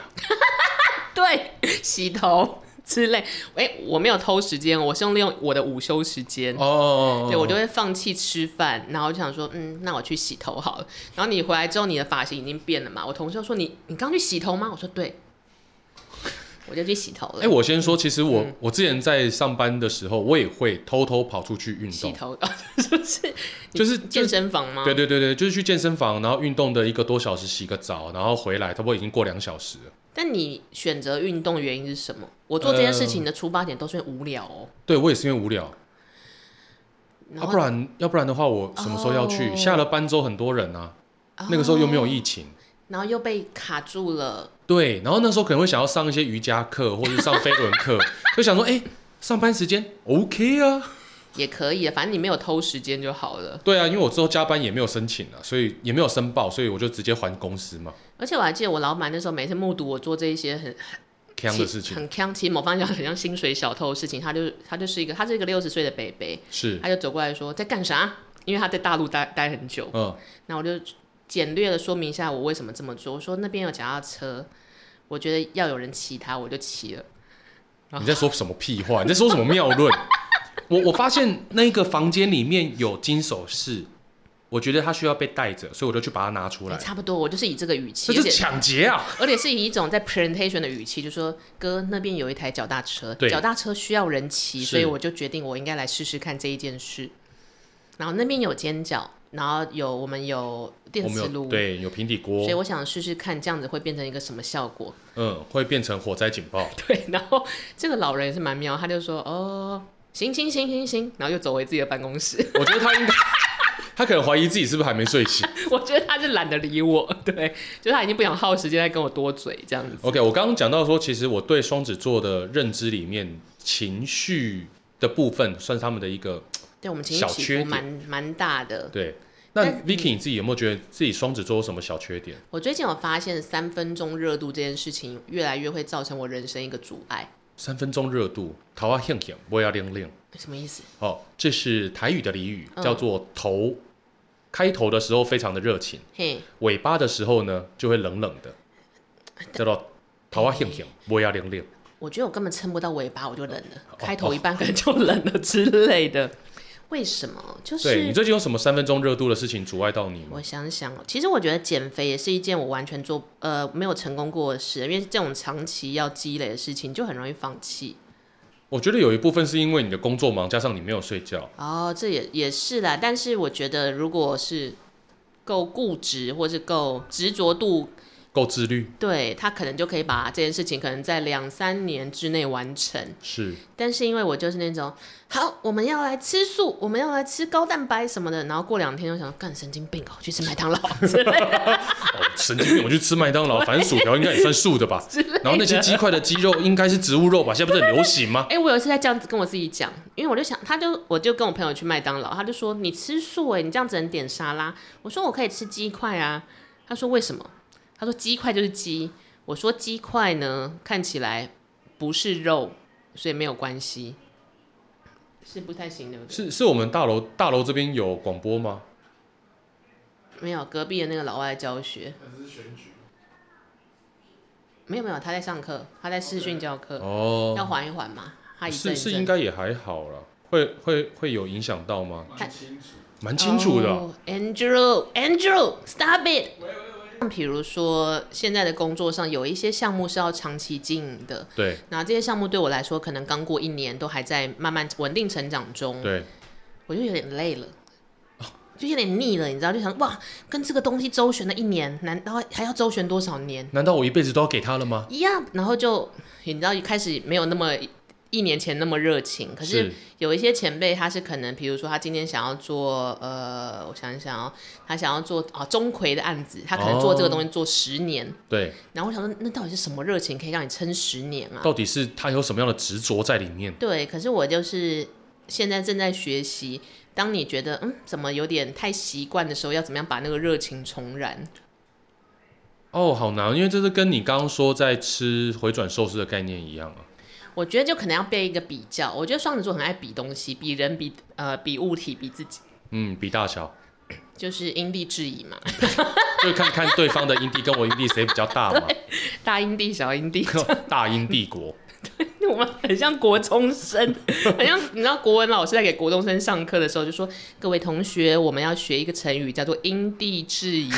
[LAUGHS] 对，洗头之类。哎、我没有偷时间，我是用利用我的午休时间。哦，对，我就会放弃吃饭，然后就想说，嗯，那我去洗头好了。然后你回来之后，你的发型已经变了嘛？我同事就说你，你刚去洗头吗？我说对，我就去洗头了。哎、我先说，其实我、嗯我之前在上班的时候，我也会偷偷跑出去运动，洗头 [LAUGHS] 是不是？就是健身房吗？对对对对，就是去健身房，然后运动的一个多小时，洗个澡，然后回来，差不多已经过两小时了。但你选择运动的原因是什么？我做这件事情的出发点都是因为无聊哦。对我也是因为无聊，要、然后不然要不然的话，我什么时候要去？哦下了班之后很多人啊，那个时候又没有疫情。然后又被卡住了。对，然后那时候可能会想要上一些瑜伽课，或者是上飞轮课，就想说，哎、上班时间 OK 啊。也可以啊，反正你没有偷时间就好了。对啊，因为我之后加班也没有申请啊，所以也没有申报，所以我就直接还公司嘛，而且我还记得我老板那时候每次目睹我做这一些很这样的事情很强，其实某方面讲很像薪水小偷的事情，他就他就是一个他是一个六十岁的北北，是，他就走过来说在干啥？因为他在大陆待待很久，嗯，那我就简略的说明一下我为什么这么做。我说那边有脚踏车，我觉得要有人骑它，我就骑了。你在说什么屁话？你在说什么谬论？[LAUGHS] 我我发现那个房间里面有金首饰，我觉得它需要被带着，所以我就去把它拿出哎来。差不多，我就是以这个语气，这是抢劫啊！而且是以一种在 presentation 的语气，就说哥那边有一台脚踏车，对脚踏车需要人骑，所以我就决定我应该来试试看这一件事。然后那边有煎饺，然后有我们有电磁炉，对有平底锅所以，我想试试看这样子会变成一个什么效果。嗯，会变成火灾警报。[LAUGHS] 对，然后这个老人也是蛮妙，他就说哦，行行行行行，然后又走回自己的办公室。[LAUGHS] 我觉得他应该，他可能怀疑自己是不是还没睡醒。[LAUGHS] 我觉得他是懒得理我，对，就是他已经不想耗时间再跟我多嘴这样子。OK，我刚刚讲到说，其实我对双子座的认知里面，情绪的部分算是他们的一个对我们情绪小起伏蛮蛮大的。对。那 Vicky 你自己有没有觉得自己双子座有什么小缺点？我最近有发现，三分钟热度这件事情越来越会造成我人生一个阻碍。三分钟热度，头啊响响，不要亮亮。什么意思？哦，这是台语的俚语，嗯叫做头。开头的时候非常的热情，嘿，尾巴的时候呢就会冷冷的，叫做头啊响响，不要亮亮。我觉得我根本撑不到尾巴，我就冷了。哦开头一半可能就冷了之类的。为什么？就对你最近有什么三分钟热度的事情阻碍到你吗我？想想哦，其实我觉得减肥也是一件我完全做呃没有成功过的事，因为这种长期要积累的事情就很容易放弃。我觉得有一部分是因为你的工作忙，加上你没有睡觉。哦，这也也是啦，但是我觉得如果是够固执，或是够执着度够自律，对他可能就可以把这件事情可能在两三年之内完成。是但是因为我就是那种，好，我们要来吃素，我们要来吃高蛋白什么的，然后过两天就想干神经病哦，去吃麦当劳之类的。哦，神经病！我去吃麦当劳，[LAUGHS] 反正薯条应该也算素的吧。[LAUGHS] 然后那些鸡块的鸡肉应该是植物肉吧？现在不是很流行吗？[LAUGHS] 哎、我有一次在这样子跟我自己讲，因为我就想，他就我就跟我朋友去麦当劳，他就说你吃素哎，你这样只能点沙拉。我说我可以吃鸡块啊，他说为什么？他说鸡块就是鸡。我说鸡块呢看起来不是肉，所以没有关系，是不太行的？是是我们大楼大楼这边有广播吗？没有，隔壁的那个老外教学。没有没有，他在上课，他在视讯教课，哦，要缓一缓嘛。他一阵一阵是是应该也还好了，会会会有影响到吗？蛮蛮清楚的，哦 Andrew Andrew stop it。比如说现在的工作上有一些项目是要长期经营的，对然后这些项目对我来说可能刚过一年，都还在慢慢稳定成长中，对，我就有点累了。就有点腻了，你知道？就想哇，跟这个东西周旋了一年，难道还要周旋多少年？难道我一辈子都要给他了吗？一样，然后就你知道，一开始没有那么一年前那么热情，可是有一些前辈他是可能，比如说他今天想要做呃，我想一想哦，他想要做啊钟馗的案子，他可能做这个东西做十年，对，然后我想说，那到底是什么热情可以让你撑十年啊？到底是他有什么样的执着在里面？对，可是我就是现在正在学习，当你觉得嗯怎么有点太习惯的时候，要怎么样把那个热情重燃？哦，好难，因为这是跟你刚刚说在吃回转寿司的概念一样啊。我觉得就可能要被一个比较，我觉得双子座很爱比东西，比人，比呃比物体，比自己，嗯，比大小，就是因地制宜嘛，[LAUGHS] 就看看对方的阴地跟我阴地谁比较大嘛。[LAUGHS] 大阴地小阴地，[LAUGHS] 大英帝国，[LAUGHS] 我们很像国中生，[LAUGHS] 很像你知道国文老师在给国中生上课的时候就说，各位同学，我们要学一个成语叫做因地制宜。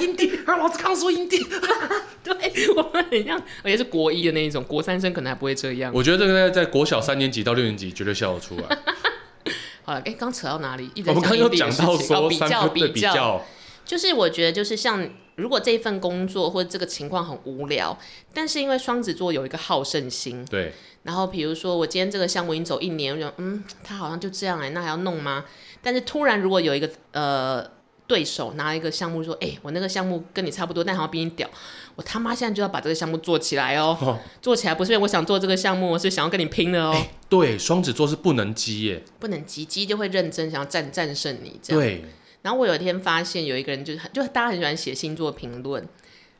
阴蒂啊，老子刚说因地。[LAUGHS] 对我们很像，而且是国一的那一种，国三生可能还不会这样。我觉得这个在在国小三年级到六年级绝对笑得出来。好了，哎，刚扯到哪里？一直我们刚刚讲讲到说比较比较，较，就是我觉得就是像如果这一份工作或者这个情况很无聊，但是因为双子座有一个好胜心，对然后比如说我今天这个项目已经走一年，我就嗯，他好像就这样哎、那还要弄吗？但是突然如果有一个呃对手拿一个项目说，哎、我那个项目跟你差不多，但好像比你屌，我他妈现在就要把这个项目做起来哦，哦做起来不是因为我想做这个项目，我是想要跟你拼的哦，对，双子座是不能激耶。不能急急就会认真想要战战胜你这样。对，然后我有一天发现有一个人就是就大家很喜欢写星座评论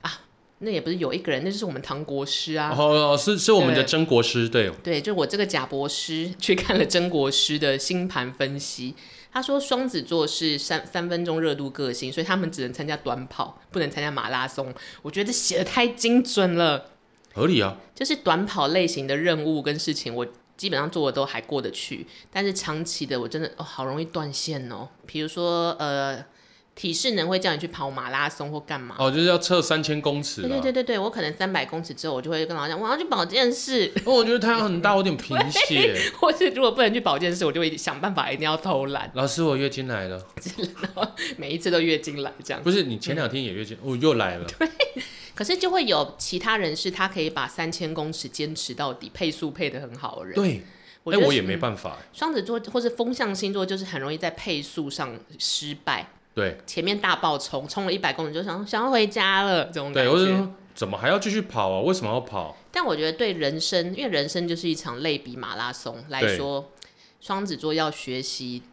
啊，那也不是有一个人，那就是我们唐国师啊。哦，是是我们的对真国师，对，对，就我这个贾博士去看了曾国师的星盘分析，他说双子座是三三分钟热度个性，所以他们只能参加短跑，不能参加马拉松。我觉得这写的太精准了，合理啊。就是短跑类型的任务跟事情，我基本上做的都还过得去，但是长期的我真的哦好容易断线哦。比如说呃，体适能会叫你去跑马拉松或干嘛。哦，就是要测三千公尺对啦。对对对对，我可能三百公尺之后，我就会跟老师讲，我要去保健室，哦，我觉得太阳很大，我有点贫血。或是如果不能去保健室，我就会想办法一定要偷懒，老师，我月经来了。每一次都月经来这样。不是，你前两天也月经，哦，又来了。可是就会有其他人是他可以把三千公尺坚持到底，配速配的很好的人。对，哎，我觉得我也没嗯办法。双子座或是风象星座，就是很容易在配速上失败。对前面大爆冲，冲了一百公里就想想要回家了这种感对，我就。说怎么还要继续跑啊？为什么要跑？但我觉得对人生，因为人生就是一场类比马拉松来对说，双子座要学习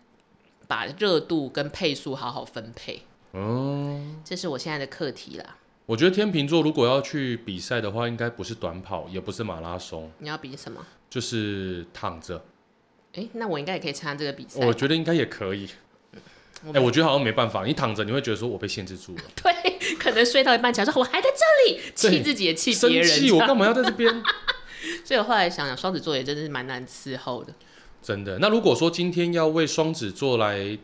把热度跟配速好好分配，嗯，这是我现在的课题啦。我觉得天秤座如果要去比赛的话，应该不是短跑，也不是马拉松，你要比什么？就是躺着。哎、那我应该也可以参加这个比赛。我觉得应该也可以。哎、我觉得好像没办法，你躺着你会觉得说我被限制住了，[LAUGHS] 对，可能睡到一半起来说我还在这里，对气自己也气生别人。气，我干嘛要在这边？[LAUGHS] 所以我后来想想，双子座也真的是蛮难伺候的。真的。那如果说今天要为双子座来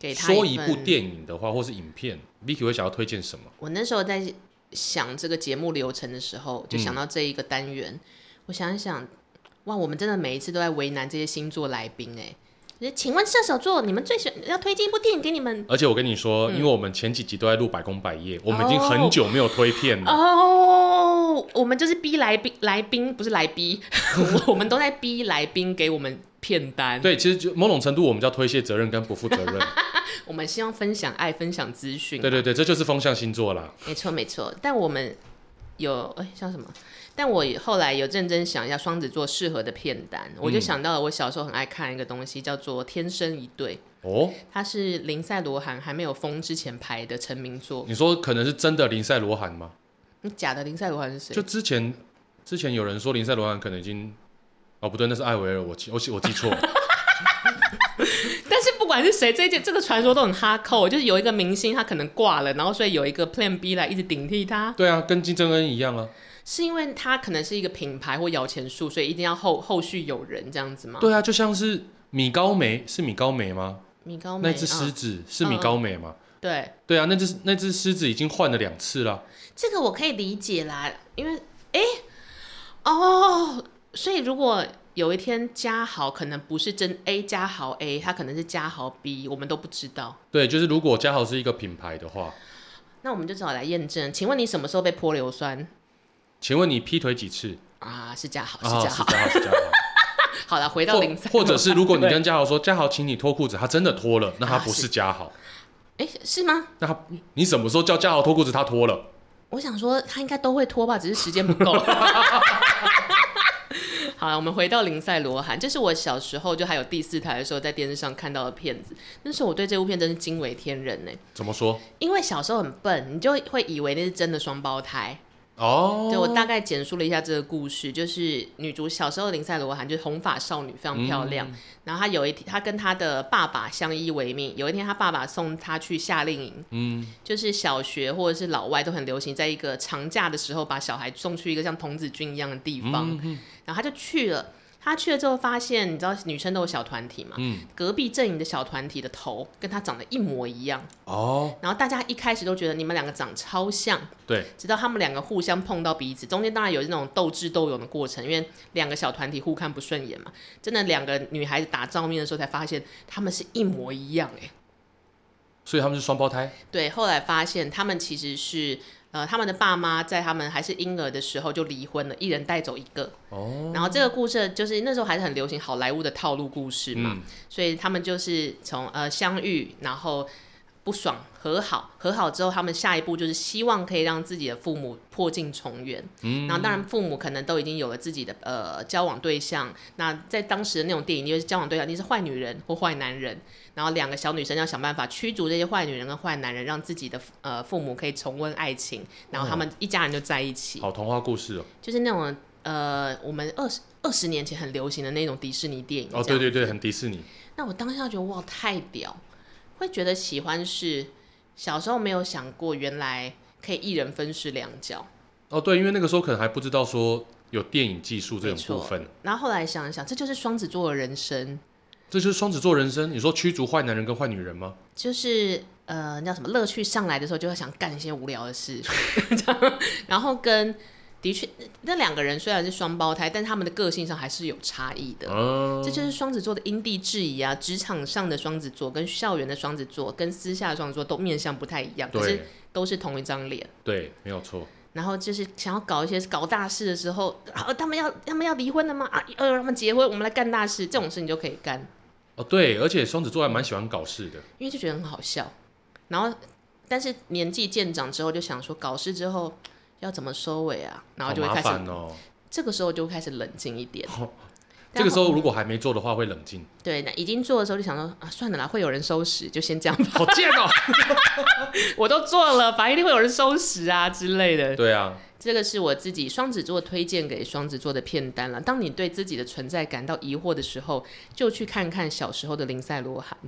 给他说一部份电影的话，或是影片，Vicky 会想要推荐什么？我那时候在想这个节目流程的时候，就嗯想到这一个单元。我想一想，哇，我们真的每一次都在为难这些星座来宾哎。就是请问射手座，你们最喜欢要推荐一部电影给你们而且我跟你说，嗯因为我们前几集都在录百工百业，我们已经很久没有推片了。哦。我们就是逼来宾，来宾不是来逼，[LAUGHS] 我们都在逼来宾给我们片单。对，其实就某种程度，我们叫推卸责任跟不负责任。[LAUGHS] 我们希望分享爱，分享资讯。对对对，这就是风象星座啦。没错没错，但我们有哎、像什么？但我后来有认真想一下双子座适合的片单，我就嗯想到了我小时候很爱看一个东西，叫做《天生一对》，哦，它是林赛罗韩还没有封之前拍的成名作。你说可能是真的林赛罗韩吗？你假的林赛罗韩是谁？就之前之前有人说林赛罗韩可能已经，哦不对，那是艾维尔，我记我记我记错了。[LAUGHS] 但是不管是谁，这件这个传说都很哈扣，就是有一个明星他可能挂了，然后所以有一个 Plan B 来一直顶替他，对啊，跟金正恩一样啊。是因为他可能是一个品牌或摇钱树，所以一定要后后续有人这样子吗？对啊，就像是米高梅是米高梅吗？米高梅那只狮嗯子是米高梅吗？对，对啊，那只那只狮子已经换了两次了。这个我可以理解啦，因为哎、哦，所以如果有一天嘉豪可能不是真 A 嘉豪 A，他可能是嘉豪 B，我们都不知道。对，就是如果嘉豪是一个品牌的话，那我们就只好来验证。请问你什么时候被泼硫酸请问你劈腿几次？啊？是嘉豪，啊，是嘉豪。是嘉豪，是嘉豪。好了，回到零三，或或者是如果你 [LAUGHS] 跟嘉豪说嘉豪，请你脱裤子，他真的脱了，那他啊不是嘉豪。哎、是吗？那他你什么时候叫嘉豪脱裤子，他脱了？我想说他应该都会脱吧，只是时间不够。[LAUGHS] 好了，我们回到林赛罗韩，这是我小时候就还有第四台的时候在电视上看到的片子。那时候我对这部片真是惊为天人呢，怎么说？因为小时候很笨，你就会以为那是真的双胞胎。哦，对我大概简述了一下这个故事，就是女主小时候林赛罗韩就是红发少女，非常漂亮。嗯然后她有一天，她跟她的爸爸相依为命。有一天，她爸爸送她去夏令营，嗯，就是小学或者是老外都很流行，在一个长假的时候把小孩送去一个像童子军一样的地方，嗯然后他就去了。他去了之后发现，你知道女生都有小团体嘛？嗯隔壁阵营的小团体的头跟他长得一模一样，哦，然后大家一开始都觉得你们两个长超像，对，直到他们两个互相碰到彼此，中间当然有那种斗智斗勇的过程，因为两个小团体互看不顺眼嘛。真的两个女孩子打照面的时候才发现他们是一模一样哎、所以他们是双胞胎。对，后来发现他们其实是呃，他们的爸妈在他们还是婴儿的时候就离婚了，一人带走一个。哦，然后这个故事就是那时候还是很流行好莱坞的套路故事嘛，嗯，所以他们就是从呃相遇，然后不爽和好，和好之后，他们下一步就是希望可以让自己的父母破镜重圆。嗯，然后当然父母可能都已经有了自己的呃交往对象，那在当时的那种电影，因为交往对象一定是坏女人或坏男人，然后两个小女生要想办法驱逐这些坏女人跟坏男人，让自己的呃父母可以重温爱情，然后他们一家人就在一起，好童话故事哦。就是那种呃我们二十二十年前很流行的那种迪士尼电影。哦，对对对，很迪士尼。那我当下觉得哇太屌，会觉得喜欢是小时候没有想过，原来可以一人分饰两角。哦，对，因为那个时候可能还不知道说有电影技术这种部分，然后后来想一想，这就是双子座的人生，这就是双子座人生。你说驱逐坏男人跟坏女人吗？[LAUGHS] 就是呃叫什么乐趣上来的时候，就会想干一些无聊的事，[LAUGHS] 然后跟的确那两个人虽然是双胞胎，但他们的个性上还是有差异的。哦，这就是双子座的因地制宜啊！职场上的双子座跟校园的双子座跟私下的双子座都面相不太一样，可是都是同一张脸。对，没有错。然后就是想要搞一些搞大事的时候，啊，他们要他们要离婚了吗？啊，呃，他们结婚，我们来干大事，这种事你就可以干，哦，对，而且双子座还蛮喜欢搞事的。因为就觉得很好笑。然后，但是年纪渐长之后，就想说搞事之后要怎么收尾啊？然后就会好开始。这个时候就开始冷静一点。这个时候候如果还没做的话，会冷静。对，那已经做的时候就想说啊，算了啦，会有人收拾，就先这样吧。好贱哦。[LAUGHS] 我都做了，反正一定会有人收拾啊之类的。对啊，这个是我自己双子座推荐给双子座的片单了。当你对自己的存在感到疑惑的时候，就去看看小时候的林赛罗韩。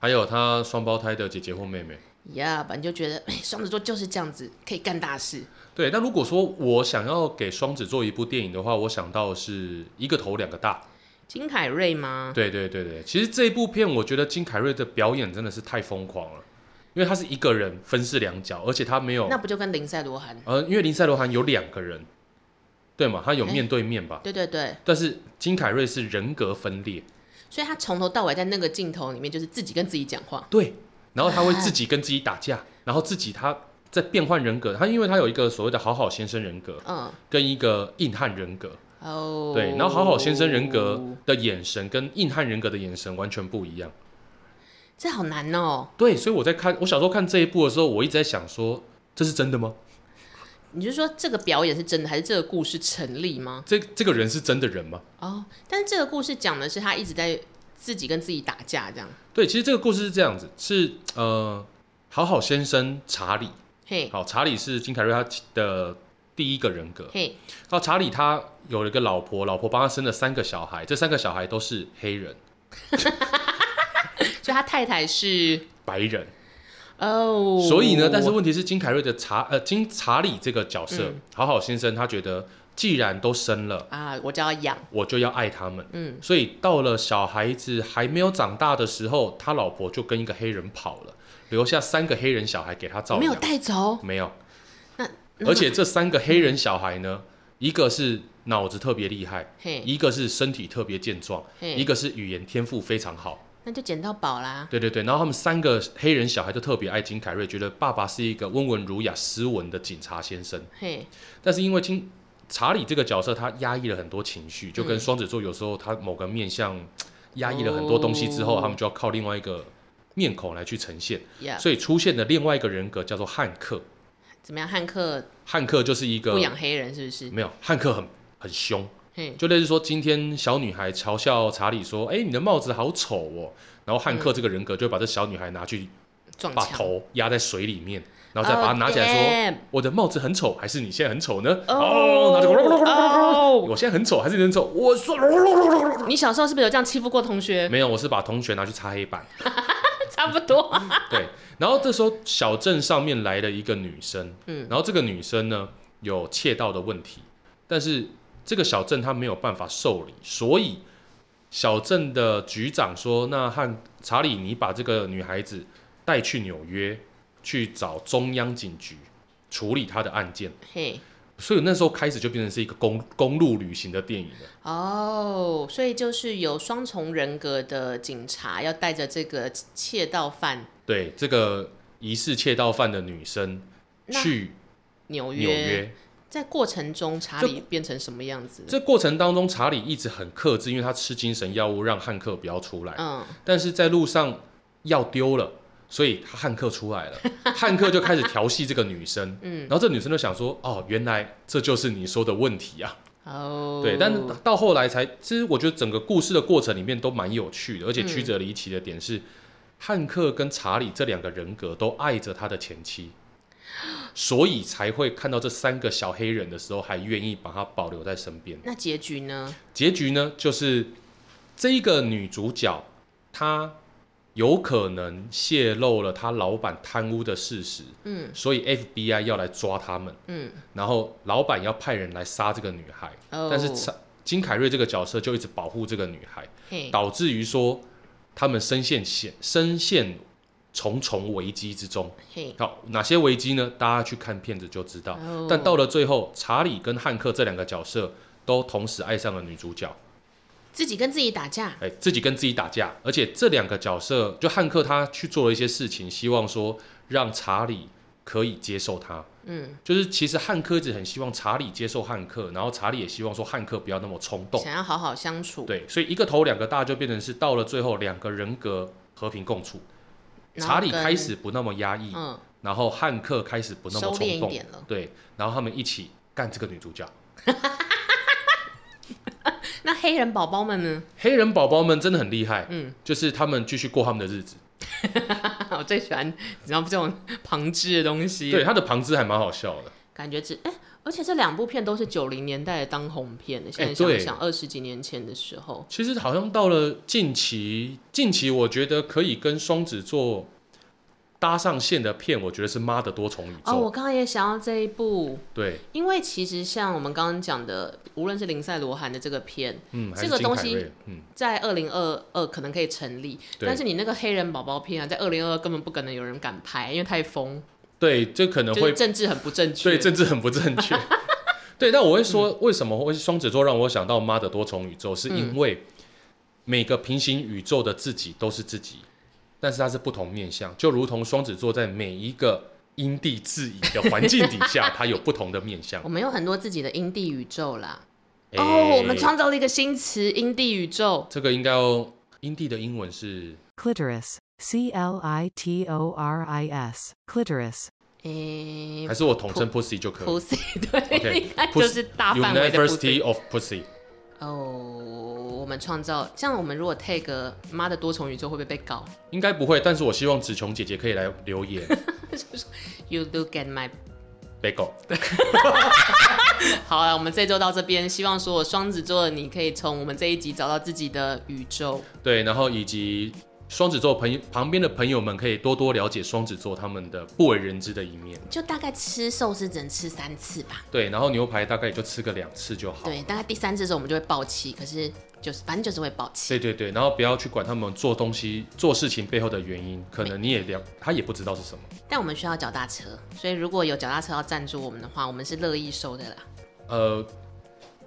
还有他双胞胎的姐姐或妹妹。呀吧，你就觉得哎，双子座就是这样子，可以干大事。对，那如果说我想要给双子座一部电影的话，我想到是一个头两个大。金凯瑞吗？对对对对，其实这一部片我觉得金凯瑞的表演真的是太疯狂了，因为他是一个人分饰两角，而且他没有那不就跟林赛罗韩？呃，因为林赛罗韩有两个人，对嘛，他有面对面吧，对对对，但是金凯瑞是人格分裂，所以他从头到尾在那个镜头里面就是自己跟自己讲话。对，然后他会自己跟自己打架，然后自己他在变换人格，他因为他有一个所谓的好好先生人格，嗯，跟一个硬汉人格，哦，对，然后好好先生人格的眼神跟硬汉人格的眼神完全不一样。这好难哦。对，所以我在看我小时候看这一部的时候，我一直在想说，这是真的吗？你就说这个表演是真的，还是这个故事成立吗？这这个人是真的人吗？哦，但是这个故事讲的是他一直在自己跟自己打架，这样。对，其实这个故事是这样子，是呃，好好先生查理，嘿，好，查理是金凯瑞他的第一个人格。嘿，然后查理他有了一个老婆，老婆帮他生了三个小孩，这三个小孩都是黑人、[LAUGHS] 所以他太太是白人。哦，所以呢，但是问题是金凯瑞的查呃金查理这个角色，嗯好好先生他觉得既然都生了，啊，我就要养，我就要爱他们。嗯，所以到了小孩子还没有长大的时候，他老婆就跟一个黑人跑了，留下三个黑人小孩给他照没有养。带走，没有，那而且这三个黑人小孩呢，一个是脑子特别厉害，嘿，一个是身体特别健壮，嘿。一个是语言天赋非常好。那就捡到宝啦，对对对，然后他们三个黑人小孩都特别爱金凯瑞，觉得爸爸是一个温文儒雅、斯文的警察先生。嘿，但是因为金查理这个角色，他压抑了很多情绪，就跟嗯双子座有时候他某个面相压抑了很多东西之后，哦。他们就要靠另外一个面孔来去呈现，呀，所以出现的另外一个人格叫做汉克。怎么样？汉克汉克就是一个不养黑人是不是？没有汉克很很凶，嘿，就类似说今天小女孩嘲笑查理说：“哎、你的帽子好丑哦。”然后汉克这个人格就会把这小女孩拿去把头压在水里面，然后再把它拿起来说：“说，我的帽子很丑，还是你现在很丑呢？”哦哦，拿着哦，我现在很丑，还是你很丑？我说你小时候是不是有这样欺负过同学？没有，我是把同学拿去擦黑板。[LAUGHS] 差不多，对，然后这时候小镇上面来了一个女生，嗯然后这个女生呢有窃盗的问题，但是这个小镇她没有办法受理，所以小镇的局长说：“那和查理，你把这个女孩子带去纽约，去找中央警局处理他的案件。”嘿，所以那时候开始就变成是一个公公路旅行的电影了。哦，所以就是有双重人格的警察要带着这个窃盗犯对，这个疑似窃盗犯的女生去纽约纽约。在过程中，查理变成什么样子？这过程当中，查理一直很克制，因为他吃精神药物，让汉克不要出来。嗯，但是在路上药丢了，所以他汉克出来了，[LAUGHS] 汉克就开始调戏这个女生。嗯然后这女生就想说：“哦，原来这就是你说的问题啊。哦，对，但是到后来才，其实我觉得整个故事的过程里面都蛮有趣的，而且嗯曲折离奇的点是，汉克跟查理这两个人格都爱着他的前妻。所以才会看到这三个小黑人的时候，还愿意把他保留在身边。那结局呢？结局呢，就是这一个女主角，她有可能泄露了他老板贪污的事实，嗯。所以 FBI 要来抓他们，嗯，然后老板要派人来杀这个女孩，哦，但是查金凯瑞这个角色就一直保护这个女孩，嘿，导致于说他们深陷险深陷重重危机之中。嘿，好，哪些危机呢？大家去看片子就知道。哦。但到了最后，查理跟汉克这两个角色都同时爱上了女主角。自己跟自己打架，哎，自己跟自己打架，而且这两个角色，就汉克他去做了一些事情，希望说让查理可以接受他。嗯，就是其实汉克一直很希望查理接受汉克，然后查理也希望说汉克不要那么冲动。想要好好相处，对，所以一个头两个大就变成是到了最后两个人格和平共处，查理开始不那么压抑，嗯然后汉克开始不那么冲动。对，然后他们一起干这个女主角。[LAUGHS] 那黑人宝宝们呢？黑人宝宝们真的很厉害，嗯，就是他们继续过他们的日子。[LAUGHS] 我最喜欢你知道这种旁支的东西，对，，他的旁支还蛮好笑的。感觉只哎、而且这两部片都是九零年代的当红片的，现在想想，二十几年前的时候，其实好像到了近期，近期我觉得可以跟双子座搭上线的片，我觉得是《妈的多重宇宙》哦，我刚刚也想要这一部，对，因为其实像我们刚刚讲的，无论是林赛罗韩的这个片，嗯，这个东西在二零二二可能可以成立，对。但是你那个黑人宝宝片啊，在二零二二根本不可能有人敢拍，因为太疯，对，这可能会就是政治很不正确。对政治很不正确。对，但 [LAUGHS] 我会说，为什么会双子座让我想到《妈的多重宇宙》，是因为每个平行宇宙的自己都是自己，但是它是不同面相，就如同双子座在每一个因地制宜的环境底下，它有不同的面相 [LAUGHS] 我。们有很多自己的因地宇宙啦。哎哦，我们创造了一个新词——因地宇宙。这个应该要因地的英文是 clitoris, C L I T O R I S, clitoris. 诶还是我统称 pussy 就可以。，pussy，对 OK，应该就是大范围的 University of Pussy。哦，我们创造，像我们如果 take 妈的多重宇宙，会不会被告应该不会，但是我希望子琼姐姐可以来留言。[LAUGHS] You look at my 被狗，[LAUGHS] 好了，我们这周到这边，希望所有双子座的你可以从我们这一集找到自己的宇宙。对，然后以及双子座朋友旁边的朋友们可以多多了解双子座他们的不为人知的一面。就大概吃寿司只能吃三次吧。对，然后牛排大概也就吃个两次就好。对，大概第三次的时候我们就会爆气，可是就是反正就是会爆气。对对对，然后不要去管他们做东西、做事情背后的原因，可能你也了，他也不知道是什么。但我们需要脚踏车，所以如果有脚踏车要赞助我们的话，我们是乐意收的啦。呃，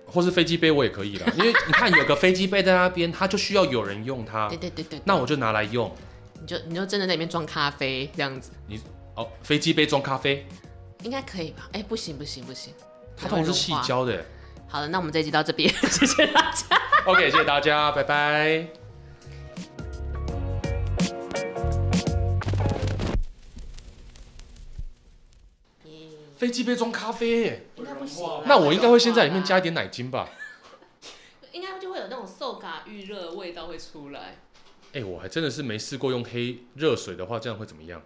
或是飞机杯我也可以啦，因为你看有个飞机杯在那边，它就需要有人用它 [LAUGHS] 对，对对对，那我就拿来用。你就你就真的在里面装咖啡这样子，你哦，飞机杯装咖啡，应该可以吧？哎、不行不行不行，它通常是细。胶的。好了，那我们这一集到这边，[LAUGHS] 谢谢大家。OK，谢谢大家，拜拜。飞机杯装咖啡耶，应该不行，那我应该会先在里面加一点奶精吧？应该就会有那种受嘎预热的味道会出来。哎、我还真的是没试过用黑热水的话，这样会怎么样？